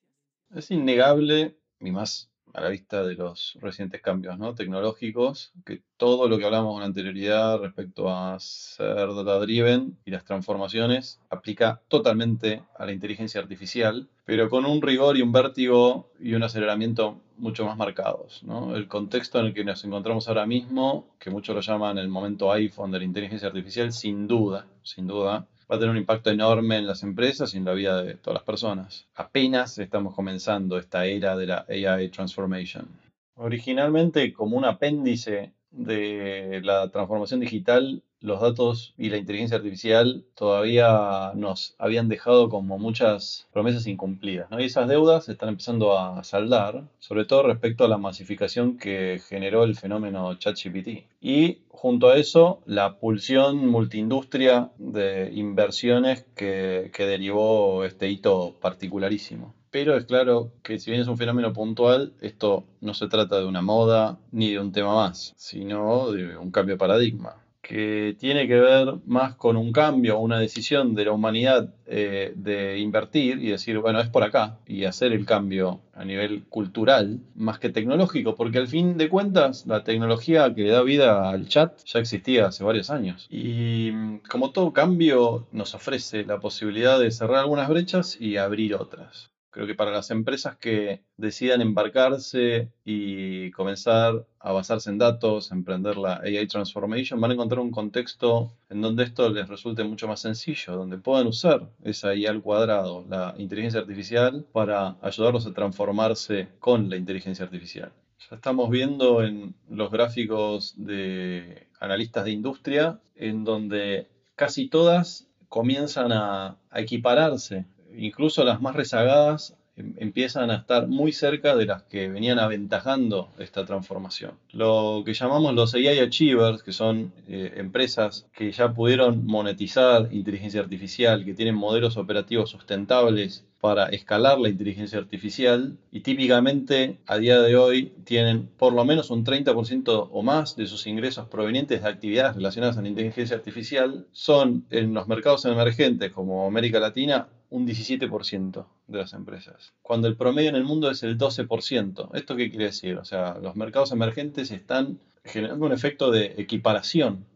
[SPEAKER 3] Es innegable, y más a la vista de los recientes cambios ¿no? tecnológicos, que todo lo que hablamos con anterioridad respecto a ser data driven y las transformaciones aplica totalmente a la inteligencia artificial, pero con un rigor y un vértigo y un aceleramiento mucho más marcados. ¿no? El contexto en el que nos encontramos ahora mismo, que muchos lo llaman el momento iPhone de la inteligencia artificial, sin duda, sin duda, va a tener un impacto enorme en las empresas y en la vida de todas las personas. Apenas estamos comenzando esta era de la AI Transformation. Originalmente, como un apéndice de la transformación digital, los datos y la inteligencia artificial todavía nos habían dejado como muchas promesas incumplidas. Y esas deudas se están empezando a saldar, sobre todo respecto a la masificación que generó el fenómeno ChatGPT. Y junto a eso, la pulsión multiindustria de inversiones que, que derivó este hito particularísimo. Pero es claro que si bien es un fenómeno puntual, esto no se trata de una moda ni de un tema más, sino de un cambio de paradigma que tiene que ver más con un cambio, una decisión de la humanidad eh, de invertir y decir, bueno, es por acá, y hacer el cambio a nivel cultural más que tecnológico, porque al fin de cuentas la tecnología que le da vida al chat ya existía hace varios años. Y mm, como todo cambio nos ofrece la posibilidad de cerrar algunas brechas y abrir otras. Creo que para las empresas que decidan embarcarse y comenzar a basarse en datos, emprender la AI Transformation, van a encontrar un contexto en donde esto les resulte mucho más sencillo, donde puedan usar esa IA al cuadrado, la inteligencia artificial, para ayudarlos a transformarse con la inteligencia artificial. Ya estamos viendo en los gráficos de analistas de industria, en donde casi todas comienzan a, a equipararse incluso las más rezagadas em, empiezan a estar muy cerca de las que venían aventajando esta transformación. Lo que llamamos los AI Achievers, que son eh, empresas que ya pudieron monetizar inteligencia artificial, que tienen modelos operativos sustentables para escalar la inteligencia artificial y típicamente a día de hoy tienen por lo menos un 30% o más de sus ingresos provenientes de actividades relacionadas a la inteligencia artificial, son en los mercados emergentes como América Latina un 17% de las empresas, cuando el promedio en el mundo es el 12%. ¿Esto qué quiere decir? O sea, los mercados emergentes están generando un efecto de equiparación.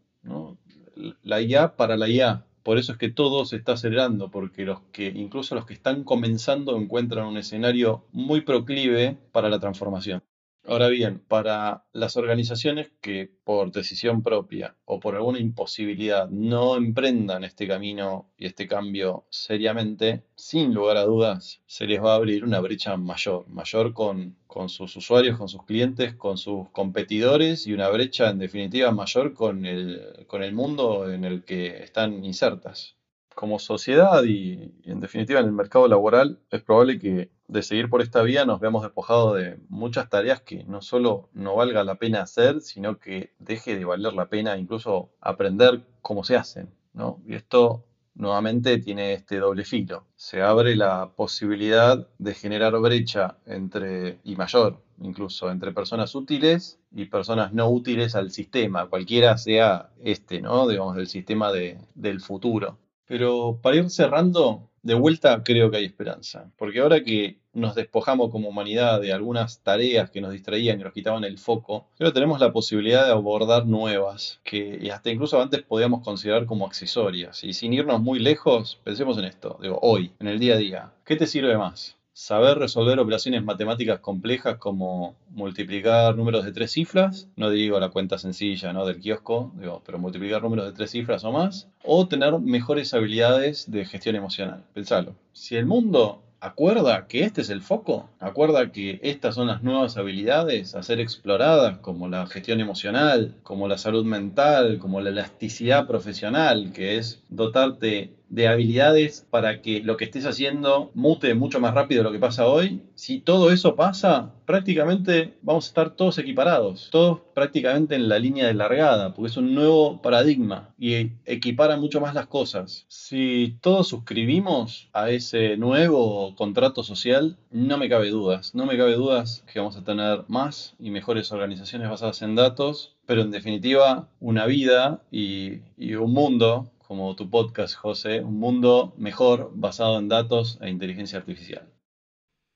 [SPEAKER 3] La IA para la IA. Por eso es que todo se está acelerando, porque los que, incluso los que están comenzando encuentran un escenario muy proclive para la transformación. Ahora bien, para las organizaciones que por decisión propia o por alguna imposibilidad no emprendan este camino y este cambio seriamente, sin lugar a dudas, se les va a abrir una brecha mayor, mayor con, con sus usuarios, con sus clientes, con sus competidores y una brecha en definitiva mayor con el, con el mundo en el que están insertas como sociedad y, en definitiva en el mercado laboral, es probable que de seguir por esta vía nos veamos despojados de muchas tareas que no solo no valga la pena hacer, sino que deje de valer la pena incluso aprender cómo se hacen. ¿no? Y esto nuevamente tiene este doble filo. Se abre la posibilidad de generar brecha entre, y mayor incluso, entre personas útiles y personas no útiles al sistema, cualquiera sea este, ¿no? Digamos, del sistema de, del futuro. Pero para ir cerrando, de vuelta creo que hay esperanza, porque ahora que nos despojamos como humanidad de algunas tareas que nos distraían y nos quitaban el foco, creo tenemos la posibilidad de abordar nuevas, que hasta incluso antes podíamos considerar como accesorias. Y sin irnos muy lejos, pensemos en esto, digo, hoy, en el día a día, ¿qué te sirve más? Saber resolver operaciones matemáticas complejas como multiplicar números de tres cifras, no digo la cuenta sencilla ¿no? del kiosco, digo, pero multiplicar números de tres cifras o más, o tener mejores habilidades de gestión emocional. Pensalo, si el mundo acuerda que este es el foco, acuerda que estas son las nuevas habilidades a ser exploradas, como la gestión emocional, como la salud mental, como la elasticidad profesional, que es dotarte de habilidades para que lo que estés haciendo mute mucho más rápido de lo que pasa hoy, si todo eso pasa, prácticamente vamos a estar todos equiparados, todos prácticamente en la línea de largada, porque es un nuevo paradigma y equipara mucho más las cosas. Si todos suscribimos a ese nuevo contrato social, no me cabe dudas, no me cabe dudas que vamos a tener más y mejores organizaciones basadas en datos, pero en definitiva una vida y, y un mundo como tu podcast, José, un mundo mejor basado en datos e inteligencia artificial.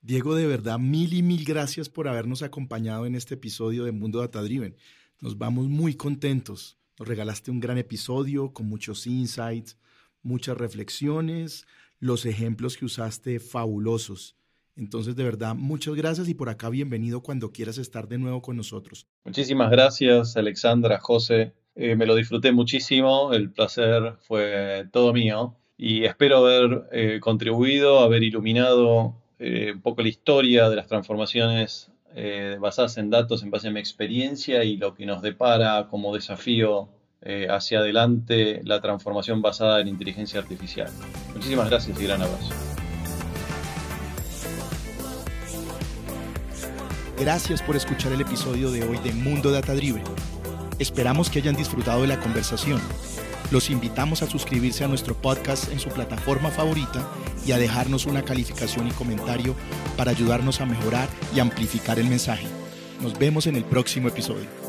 [SPEAKER 1] Diego, de verdad, mil y mil gracias por habernos acompañado en este episodio de Mundo Data Driven. Nos vamos muy contentos. Nos regalaste un gran episodio con muchos insights, muchas reflexiones, los ejemplos que usaste fabulosos. Entonces, de verdad, muchas gracias y por acá bienvenido cuando quieras estar de nuevo con nosotros.
[SPEAKER 3] Muchísimas gracias, Alexandra, José. Eh, me lo disfruté muchísimo, el placer fue todo mío y espero haber eh, contribuido, haber iluminado eh, un poco la historia de las transformaciones basadas en datos en base a mi experiencia y lo que nos depara como desafío hacia adelante la transformación basada en inteligencia artificial. Muchísimas gracias y gran abrazo.
[SPEAKER 1] Gracias por escuchar el episodio de hoy de Mundo Data Driven. Esperamos que hayan disfrutado de la conversación. Los invitamos a suscribirse a nuestro podcast en su plataforma favorita y a dejarnos una calificación y comentario para ayudarnos a mejorar y amplificar el mensaje. Nos vemos en el próximo episodio.